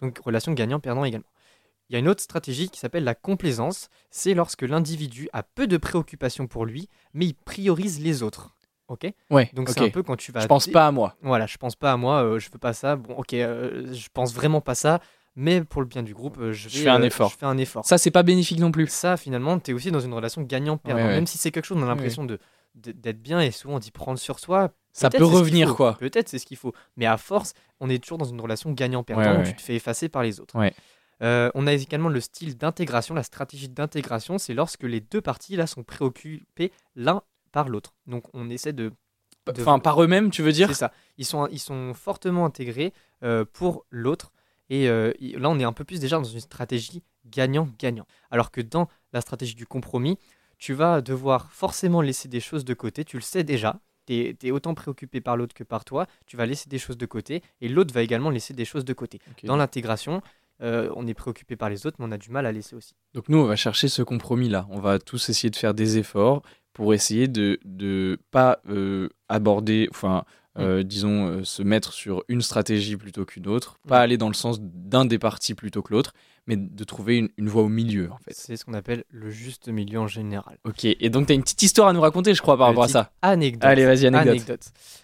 Donc relation gagnant-perdant également. Il y a une autre stratégie qui s'appelle la complaisance. C'est lorsque l'individu a peu de préoccupations pour lui, mais il priorise les autres. Ok? Ouais. Donc ok. c'est un peu quand tu vas. Je pense pas à moi. voilà, je pense pas à moi, euh, je veux pas ça. Bon, ok, euh, je pense vraiment pas ça, mais pour le bien du groupe, euh, je, Je vais, fais un euh, effort. Je fais un effort. Ça, c'est pas bénéfique non plus. Ça, finalement, tu es aussi dans une relation gagnant-perdant. Ouais, ouais. Même si c'est quelque chose, on a l'impression de- d'être bien et souvent d'y prendre sur soi. Ça peut revenir, quoi. Peut-être c'est ce qu'il faut. Mais à force, on est toujours dans une relation gagnant-perdant Ouais, où ouais. tu te fais effacer par les autres. Ouais. Euh, on a également le style d'intégration, la stratégie d'intégration, c'est lorsque les deux parties là sont préoccupées l'un par l'autre. Donc on essaie de de- Enfin, par eux-mêmes, tu veux dire? C'est ça. Ils sont, ils sont fortement intégrés euh, pour l'autre. Et euh, là, on est un peu plus déjà dans une stratégie gagnant-gagnant. Alors que dans la stratégie du compromis, tu vas devoir forcément laisser des choses de côté. Tu le sais déjà. Tu es, autant préoccupé par l'autre que par toi. Tu vas laisser des choses de côté. Et l'autre va également laisser des choses de côté. Dans l'intégration, euh, on est préoccupé par les autres, mais on a du mal à laisser aussi. Donc nous, on va chercher ce compromis-là. On va tous essayer de faire des efforts pour essayer de ne pas euh, aborder, enfin, euh, disons, euh, se mettre sur une stratégie plutôt qu'une autre, pas Mm. aller dans le sens d'un des partis plutôt que l'autre, mais de trouver une, une voie au milieu, en fait. C'est ce qu'on appelle le juste milieu en général. Ok, et donc tu as une petite histoire à nous raconter, je crois, par rapport à ça. Anecdote. Allez, vas-y, anecdote.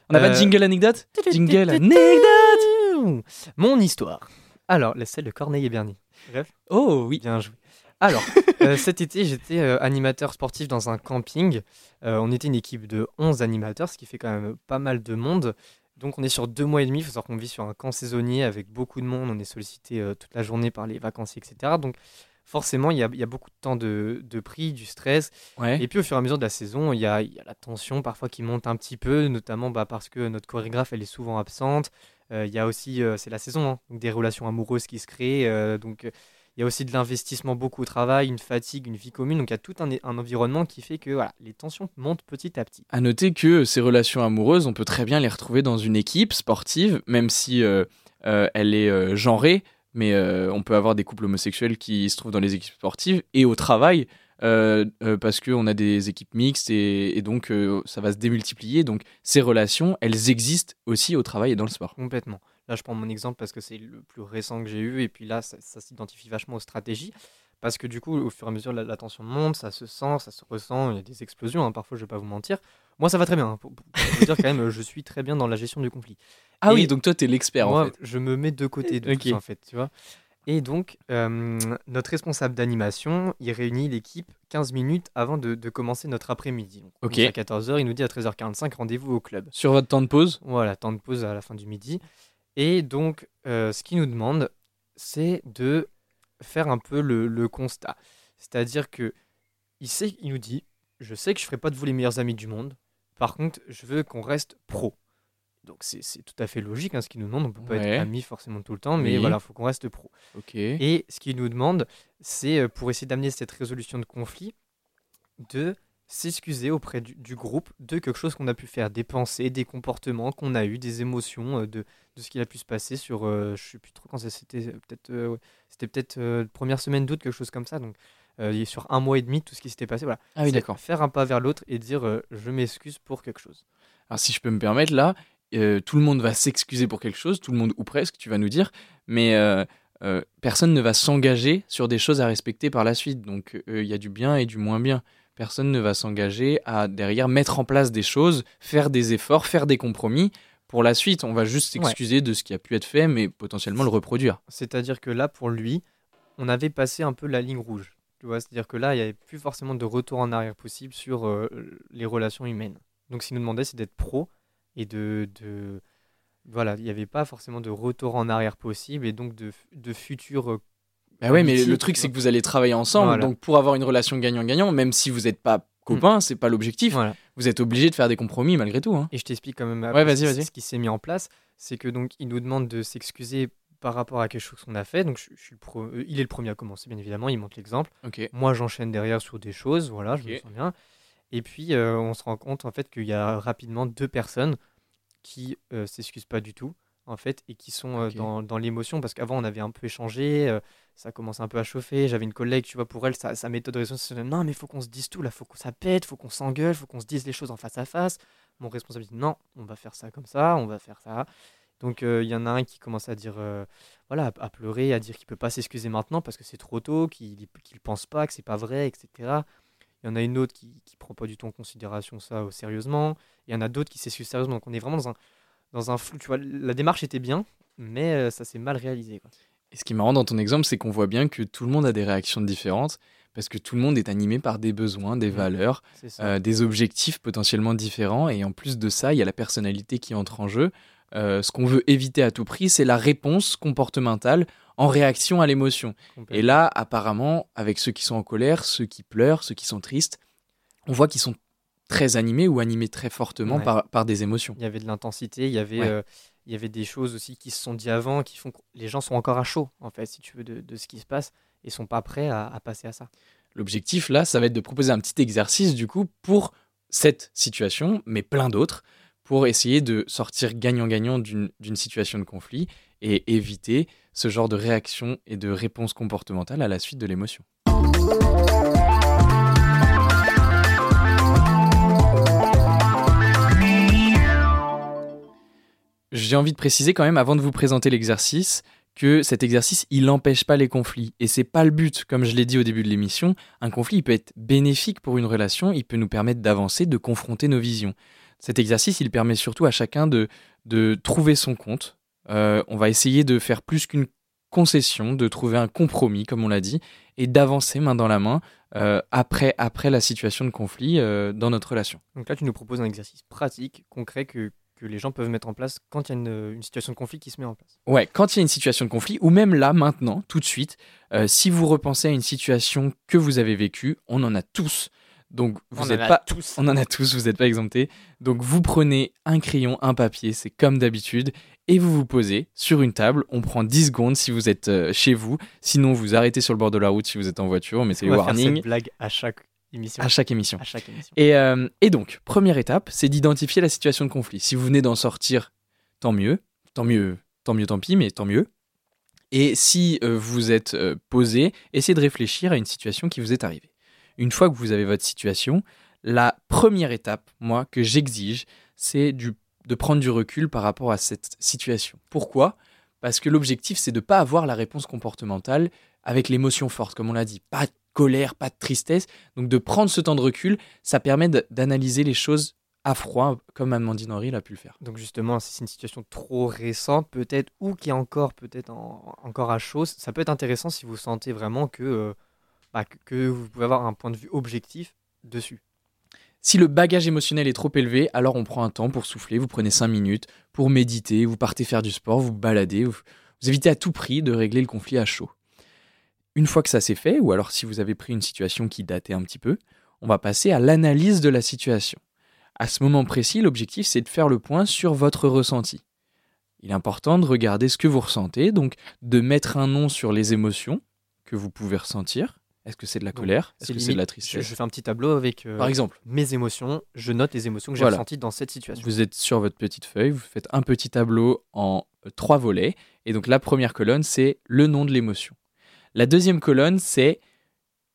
On n'a pas de Euh, jingle anecdote Jingle anecdote Mon histoire. Alors, la celle de Corneille et Bernie. Bref, Oh oui. bien joué. Alors, euh, cet été, j'étais euh, animateur sportif dans un camping. Euh, on était une équipe de 11 animateurs, ce qui fait quand même pas mal de monde. Donc, on est sur deux mois et demi. Il faut savoir qu'on vit sur un camp saisonnier avec beaucoup de monde. On est sollicité toute la journée par les vacanciers, etc. Donc, forcément, il y a, il y a beaucoup de temps de, de prix, du stress. Ouais. Et puis au fur et à mesure de la saison, il y a, il y a la tension parfois qui monte un petit peu, notamment bah, parce que notre chorégraphe elle est souvent absente. Il y a aussi, c'est la saison, hein, donc des relations amoureuses qui se créent. donc il y a aussi de l'investissement beaucoup au travail, une fatigue, une vie commune. Donc il y a tout un, un environnement qui fait que voilà, les tensions montent petit à petit. À noter que ces relations amoureuses, on peut très bien les retrouver dans une équipe sportive, même si euh, euh, elle est euh, genrée, mais on peut avoir des couples homosexuels qui se trouvent dans les équipes sportives et au travail, euh, euh, parce qu'on a des équipes mixtes et, et donc euh, ça va se démultiplier. Donc ces relations, elles existent aussi au travail et dans le sport. Complètement. Là, je prends mon exemple parce que c'est le plus récent que j'ai eu. Et puis là, ça, ça s'identifie vachement aux stratégies. Parce que du coup, au fur et à mesure, la, la tension monte, ça se sent, ça se ressent. Il y a des explosions, hein, parfois, je vais pas vous mentir. Moi, ça va très bien. hein, pour, pour vous dire quand même, je suis très bien dans la gestion du conflit. Ah Et oui, donc toi, t'es l'expert en fait. je me mets de côté de Ok. tout ça, en fait, tu vois. Et donc, euh, notre responsable d'animation, il réunit l'équipe 15 minutes avant de, de commencer notre après-midi. Donc, on Ok. commence À 14h, il nous dit à 13h45, rendez-vous au club. Sur votre temps de pause? Voilà, temps de pause à la fin du midi. Et donc, euh, ce qu'il nous demande, c'est de faire un peu le, le constat. C'est-à-dire que il, sait, il nous dit, je sais que je ne ferai pas de vous les meilleurs amis du monde. Par contre, je veux qu'on reste pro. Donc c'est tout à fait logique hein, ce qu'il nous demande. On peut pas Ouais. être amis forcément tout le temps, mais Oui. voilà, il faut qu'on reste pro. Ok. Et ce qu'il nous demande, c'est euh, pour essayer d'amener cette résolution de conflit, de s'excuser auprès du, du groupe de quelque chose qu'on a pu faire, des pensées, des comportements qu'on a eu, des émotions, euh, de, de ce qu'il a pu se passer sur, euh, je sais plus trop quand c'était, euh, peut-être, euh, ouais, c'était peut-être euh, première semaine d'août, quelque chose comme ça. Donc sur un mois et demi, tout ce qui s'était passé, voilà. Ah oui, d'accord. Faire un pas vers l'autre et dire, je m'excuse pour quelque chose. Alors si je peux me permettre, là, tout le monde va s'excuser pour quelque chose, tout le monde ou presque, tu vas nous dire, mais personne ne va s'engager sur des choses à respecter par la suite. Donc il y a du bien et du moins bien. Personne ne va s'engager à derrière mettre en place des choses, faire des efforts, faire des compromis. Pour la suite, on va juste Ouais. s'excuser de ce qui a pu être fait, mais potentiellement le reproduire. C'est-à-dire que là, pour lui, on avait passé un peu la ligne rouge. Tu vois, c'est-à-dire que là, il n'y avait plus forcément de retour en arrière possible sur euh, les relations humaines. Donc, ce qu'il nous demandait, c'est d'être pro et de, de- voilà, il n'y avait pas forcément de retour en arrière possible et donc de, de futur. Bah ouais, mais le truc, c'est que vous allez travailler ensemble. Voilà. Donc, pour avoir une relation gagnant-gagnant, même si vous n'êtes pas copains, c'est pas l'objectif. Voilà. Vous êtes obligé de faire des compromis malgré tout. hein. Et je t'explique quand même Ouais, ce, qui s'est mis en place, c'est que donc il nous demande de s'excuser par rapport à quelque chose qu'on a fait. Donc je, je suis pro- euh, il est le premier à commencer, bien évidemment. Il montre l'exemple. Moi, j'enchaîne derrière sur des choses, voilà, je me sens bien. Et puis, euh, on se rend compte en fait qu'il y a rapidement deux personnes qui euh, s'excusent pas du tout, en fait, et qui sont euh, dans, dans l'émotion, parce qu'avant, on avait un peu échangé, ça commence un peu à chauffer. J'avais une collègue, tu vois, pour elle, sa, méthode de c'est non, mais faut qu'on se dise tout, là, faut qu'on pète, faut qu'on s'engueule, faut qu'on se dise les choses en face à face. Mon responsable dit non, on va faire ça comme ça, on va faire ça. Donc, euh, il y en a un qui commence à dire, euh, voilà, à, pleurer, à dire qu'il peut pas s'excuser maintenant parce que c'est trop tôt, qu'il qu'il pense pas, que c'est pas vrai, etc. Il y en a une autre qui, qui prend pas du tout en considération ça euh, sérieusement. Il y en a d'autres qui s'excusent sérieusement. Donc, on est vraiment dans un, dans un flou. Tu vois, la démarche était bien, mais ça s'est mal réalisé. Quoi. Et ce qui est marrant dans ton exemple, c'est qu'on voit bien que tout le monde a des réactions différentes parce que tout le monde est animé par des besoins, des Mhm. valeurs, euh, des objectifs potentiellement différents. Et en plus de ça, il y a la personnalité qui entre en jeu. Euh, ce qu'on veut éviter à tout prix, c'est la réponse comportementale en réaction à l'émotion. Et là, apparemment, avec ceux qui sont en colère, ceux qui pleurent, ceux qui sont tristes, on voit qu'ils sont très animés ou animés très fortement Ouais. par, par des émotions. Il y avait de l'intensité, il y avait, Ouais. euh, il y avait des choses aussi qui se sont dit avant, qui font que les gens sont encore à chaud, en fait, si tu veux, de, ce qui se passe, et sont pas prêts à, à passer à ça. L'objectif, là, ça va être de proposer un petit exercice, du coup, pour cette situation, mais plein d'autres, pour essayer de sortir gagnant-gagnant d'une situation de conflit et éviter ce genre de réaction et de réponse comportementale à la suite de l'émotion. J'ai envie de préciser quand même, avant de vous présenter l'exercice, que cet exercice, il n'empêche pas les conflits. Et c'est pas le but. Comme je l'ai dit au début de l'émission, un conflit, il peut être bénéfique pour une relation, il peut nous permettre d'avancer, de confronter nos visions. Cet exercice, il permet surtout à chacun de, de trouver son compte. Euh, on va essayer de faire plus qu'une concession, de trouver un compromis, comme on l'a dit, et d'avancer main dans la main euh, après, après la situation de conflit euh, dans notre relation. Donc là, tu nous proposes un exercice pratique, concret, que, que les gens peuvent mettre en place quand il y a une, une situation de conflit qui se met en place. Ouais, quand il y a une situation de conflit, ou même là, maintenant, tout de suite, euh, si vous repensez à une situation que vous avez vécue, on en a tous. Donc vous n'êtes pas, tous. on en a tous, vous n'êtes pas exemptés. Donc vous prenez un crayon, un papier, c'est comme d'habitude, et vous vous posez sur une table. On prend 10 secondes si vous êtes euh, chez vous. Sinon, vous arrêtez sur le bord de la route si vous êtes en voiture, mais c'est va faire warning cette blague à chaque émission. à chaque émission. À chaque émission. Et, euh, et donc, première étape, c'est d'identifier la situation de conflit. Si vous venez d'en sortir, tant mieux, tant mieux, tant mieux, tant pis, mais tant mieux. Et si euh, vous êtes euh, posé, essayez de réfléchir à une situation qui vous est arrivée. Une fois que vous avez votre situation, la première étape, moi, que j'exige, c'est de prendre du recul par rapport à cette situation. Pourquoi? Parce que l'objectif, c'est de ne pas avoir la réponse comportementale avec l'émotion forte, comme on l'a dit. Pas colère, pas de tristesse. Donc de prendre ce temps de recul, ça permet d'analyser les choses à froid, comme Amandine Henry l'a pu le faire. Donc justement, si c'est une situation trop récente, peut-être, ou qui est encore peut-être en- encore à chaud, ça peut être intéressant si vous sentez vraiment que, euh, bah, que- que vous pouvez avoir un point de vue objectif dessus. Si le bagage émotionnel est trop élevé, alors on prend un temps pour souffler, vous prenez 5 minutes pour méditer, vous partez faire du sport, vous baladez, vous, vous évitez à tout prix de régler le conflit à chaud. Une fois que ça s'est fait, ou alors si vous avez pris une situation qui datait un petit peu, on va passer à l'analyse de la situation. À ce moment précis, l'objectif c'est de faire le point sur votre ressenti. Il est important de regarder ce que vous ressentez, donc de mettre un nom sur les émotions que vous pouvez ressentir. Est-ce que c'est de la colère? Est-ce que c'est de la Je, tristesse je fais un petit tableau avec euh, Par exemple, mes émotions, je note les émotions que j'ai Voilà. ressenties dans cette situation. Vous êtes sur votre petite feuille, vous faites un petit tableau en euh, trois volets. Et donc la première colonne, c'est le nom de l'émotion. La deuxième colonne, c'est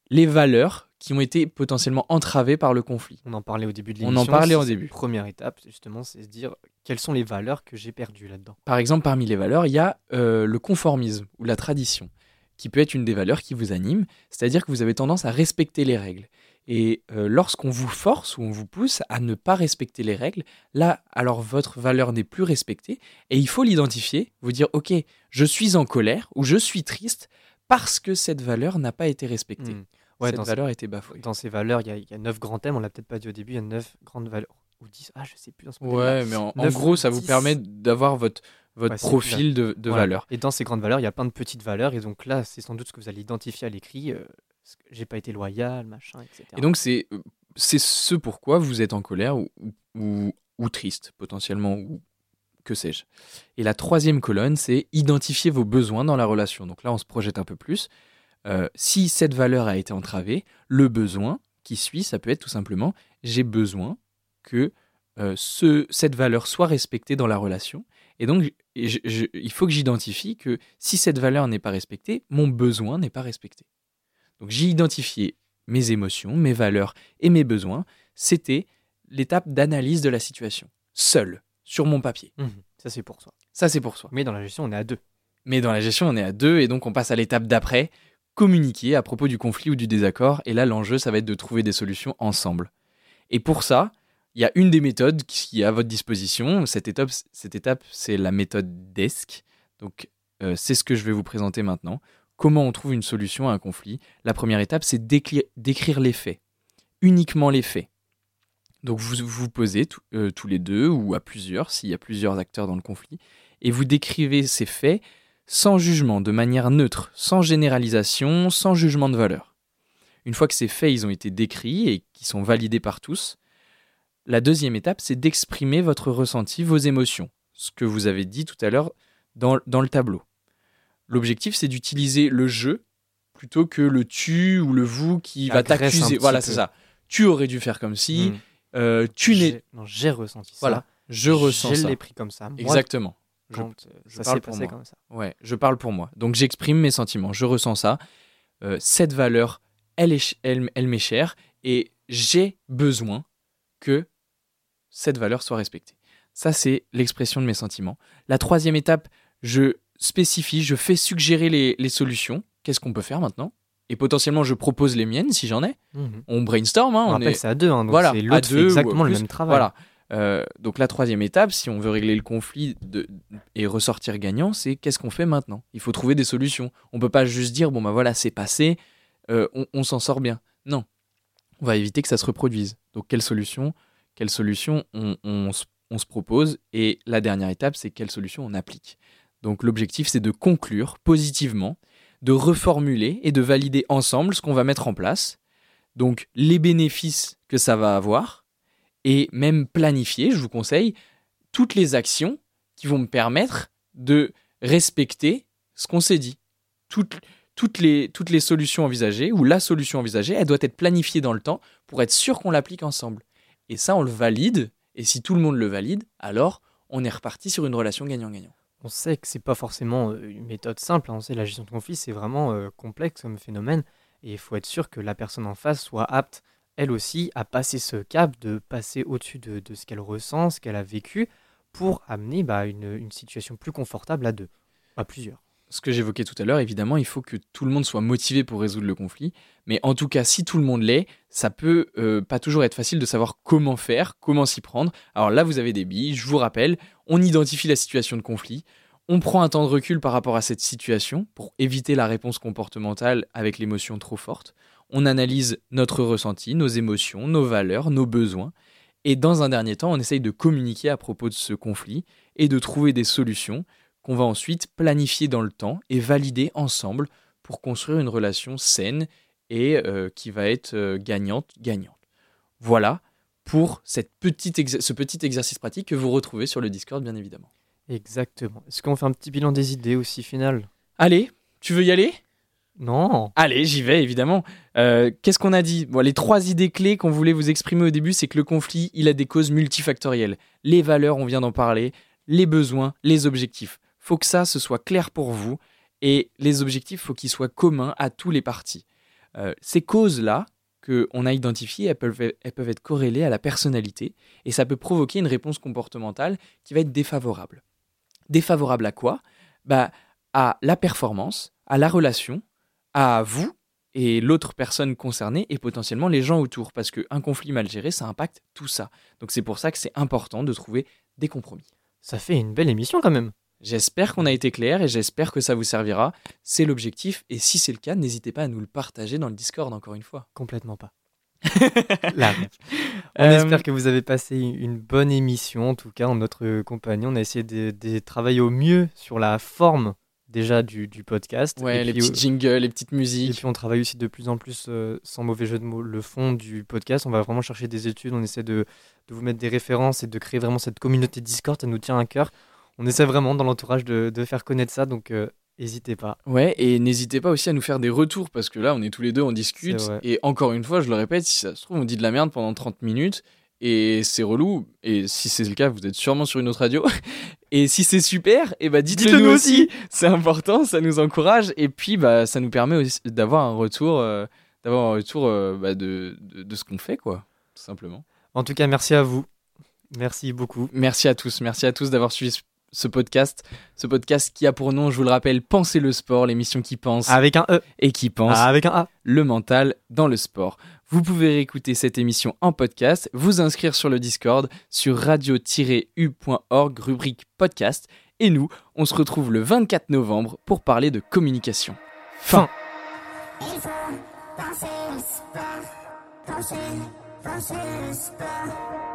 les valeurs qui ont été potentiellement entravées par le conflit. On en parlait au début de On en l'émission. parlait au début. Première étape, justement, c'est se dire quelles sont les valeurs que j'ai perdues là-dedans? Par exemple, parmi les valeurs, il y a euh, le conformisme ou la tradition, qui peut être une des valeurs qui vous anime, c'est-à-dire que vous avez tendance à respecter les règles. Et euh, lorsqu'on vous force ou on vous pousse à ne pas respecter les règles, là, alors votre valeur n'est plus respectée, et il faut l'identifier, vous dire, ok, je suis en colère ou je suis triste parce que cette valeur n'a pas été respectée. Hmm. Ouais, cette dans, valeur a été bafouée. dans ces valeurs, il y, a- neuf grands thèmes, on l'a peut-être pas dit au début, il y a neuf grandes valeurs. Ou dix, ah je sais plus dans ce. Ouais, mais en, gros, ça vous permet d'avoir votre, votre Ouais, c'est profil de, de Voilà. valeurs. Et dans ces grandes valeurs, il y a plein de petites valeurs. Et donc là, c'est sans doute ce que vous allez identifier à l'écrit. euh, j'ai pas été loyal, machin, etc. Et donc, c'est euh, c'est ce pourquoi vous êtes en colère ou- ou triste, potentiellement, ou que sais-je. Et la troisième colonne, c'est identifier vos besoins dans la relation. Donc là, on se projette un peu plus. Euh, si cette valeur a été entravée, le besoin qui suit, ça peut être tout simplement j'ai besoin que euh, ce, cette valeur soit respectée dans la relation. Et donc, il faut que j'identifie que si cette valeur n'est pas respectée, mon besoin n'est pas respecté. Donc j'ai identifié mes émotions, mes valeurs et mes besoins. C'était l'étape d'analyse de la situation, seul, sur mon papier. Mhm. Ça, c'est pour soi. Ça, c'est pour soi. Mais dans la gestion, on est à deux. Mais dans la gestion, on est à deux et donc on passe à l'étape d'après, communiquer à propos du conflit ou du désaccord. Et là, l'enjeu, ça va être de trouver des solutions ensemble. Et pour ça, il y a une des méthodes qui est à votre disposition. Cette étape, cette étape c'est la méthode DESC. Donc, euh, c'est ce que je vais vous présenter maintenant. Comment on trouve une solution à un conflit La première étape, c'est d'écri- d'écrire les faits. Uniquement les faits. Donc, vous vous posez tous- euh, tous les deux ou à plusieurs, s'il y a plusieurs acteurs dans le conflit, et vous décrivez ces faits sans jugement, de manière neutre, sans généralisation, sans jugement de valeur. Une fois que ces faits ils ont été décrits et qui sont validés par tous, la deuxième étape, c'est d'exprimer votre ressenti, vos émotions, ce que vous avez dit tout à l'heure dans, dans le tableau. L'objectif, c'est d'utiliser le je plutôt que le tu ou le vous qui va t'accuser. Voilà, c'est ça. Tu aurais dû faire comme si. Mhm. Euh, tu n'es. Non, j'ai ressenti ça. Voilà, je ressens Je ça. l'ai pris comme ça. Moi, Exactement. Quand euh, je ça parle pour moi. comme ça. Ouais, je parle pour moi. Donc j'exprime mes sentiments, je ressens ça. Euh, cette valeur, elle, est, elle, elle m'est chère et j'ai besoin que cette valeur soit respectée. Ça, c'est l'expression de mes sentiments. La troisième étape, je spécifie, je fais suggérer les, les solutions. Qu'est-ce qu'on peut faire maintenant? Et potentiellement, je propose les miennes si j'en ai. Mhm. On brainstorm. Hein, On on rappelle, est- c'est à deux, hein, donc Voilà, c'est à deux exactement le même travail. Voilà. Euh, donc la troisième étape, si on veut régler le conflit de- et ressortir gagnant, c'est qu'est-ce qu'on fait maintenant? Il faut trouver des solutions. On peut pas juste dire bon bah voilà c'est passé, euh, on, on s'en sort bien. Non, on va éviter que ça se reproduise. Donc quelle solution? Quelle solution on, on se propose? Et la dernière étape, c'est quelle solution on applique? Donc l'objectif, c'est de conclure positivement, de reformuler et de valider ensemble ce qu'on va mettre en place. Donc les bénéfices que ça va avoir et même planifier, je vous conseille, toutes les actions qui vont me permettre de respecter ce qu'on s'est dit. Toutes, les, les solutions envisagées, ou la solution envisagée, elle doit être planifiée dans le temps pour être sûr qu'on l'applique ensemble. Et ça, on le valide, et si tout le monde le valide, alors on est reparti sur une relation gagnant-gagnant. On sait que c'est pas forcément une méthode simple. hein. On sait la gestion de conflit, c'est vraiment complexe comme phénomène. Et il faut être sûr que la personne en face soit apte, elle aussi, à passer ce cap, de passer au-dessus de, ce qu'elle ressent, ce qu'elle a vécu, pour amener bah, une situation plus confortable à deux, à plusieurs. Ce que j'évoquais tout à l'heure, évidemment, il faut que tout le monde soit motivé pour résoudre le conflit. Mais en tout cas, si tout le monde l'est, ça peut euh, pas toujours être facile de savoir comment faire, comment s'y prendre. Alors là, vous avez des billes. Je vous rappelle, on identifie la situation de conflit. On prend un temps de recul par rapport à cette situation pour éviter la réponse comportementale avec l'émotion trop forte. On analyse notre ressenti, nos émotions, nos valeurs, nos besoins. Et dans un dernier temps, on essaye de communiquer à propos de ce conflit et de trouver des solutions qu'on va ensuite planifier dans le temps et valider ensemble pour construire une relation saine et euh, qui va être euh, gagnante-gagnante. Voilà pour cette petite ce petit exercice pratique que vous retrouvez sur le Discord, bien évidemment. Exactement. Est-ce qu'on fait un petit bilan des idées aussi final? Allez, tu veux y aller? Non Allez, j'y vais, évidemment. Euh, Qu'est-ce qu'on a dit? Bon, Les trois idées clés qu'on voulait vous exprimer au début, c'est que le conflit, il a des causes multifactorielles. Les valeurs, on vient d'en parler, les besoins, les objectifs. Faut que ça, ce soit clair pour vous. Et les objectifs, faut qu'ils soient communs à tous les partis. Euh, ces causes-là qu'on a identifiées, elles peuvent, être corrélées à la personnalité. Et ça peut provoquer une réponse comportementale qui va être défavorable. Défavorable à quoi? Bah, À la performance, à la relation, à vous et l'autre personne concernée et potentiellement les gens autour. Parce qu'un conflit mal géré, ça impacte tout ça. Donc c'est pour ça que c'est important de trouver des compromis. Ça fait une belle émission quand même. J'espère qu'on a été clair et j'espère que ça vous servira. C'est l'objectif. Et si c'est le cas, n'hésitez pas à nous le partager dans le Discord encore une fois. Complètement pas. Rêve. On Euh, espère que vous avez passé une bonne émission. En tout cas, en notre compagnie, on a essayé de, de travailler au mieux sur la forme déjà du, du podcast. Ouais, Et les puis, petits jingles, les petites Et musiques. puis on travaille aussi de plus en plus, euh, sans mauvais jeu de mots, le fond du podcast. On va vraiment chercher des études, on essaie de, de vous mettre des références et de créer vraiment cette communauté Discord, ça nous tient à cœur. On essaie vraiment dans l'entourage de, de faire connaître ça, donc euh, n'hésitez pas. Ouais, et n'hésitez pas aussi à nous faire des retours parce que là, on est tous les deux, on discute. Et encore une fois, je le répète, si ça se trouve, on dit de la merde pendant 30 minutes et c'est relou. Et si c'est le cas, vous êtes sûrement sur une autre radio. Et si c'est super, et bah dites-le Dites-le nous nous aussi. C'est important, ça nous encourage et puis bah ça nous permet aussi d'avoir un retour, euh, d'avoir un retour euh, bah, de, de, de ce qu'on fait quoi, tout simplement. En tout cas, merci à vous. Merci beaucoup. Merci à tous, merci à tous d'avoir suivi ce- ce podcast, ce podcast qui a pour nom, je vous le rappelle, Penser le sport, l'émission qui pense Avec un E, et qui pense. avec un A. le mental dans le sport. Vous pouvez réécouter cette émission en podcast, vous inscrire sur le Discord sur radio-u.org, rubrique podcast. Et nous, on se retrouve le 24 novembre pour parler de communication. Fin. Il faut penser le sport, penser, penser le sport.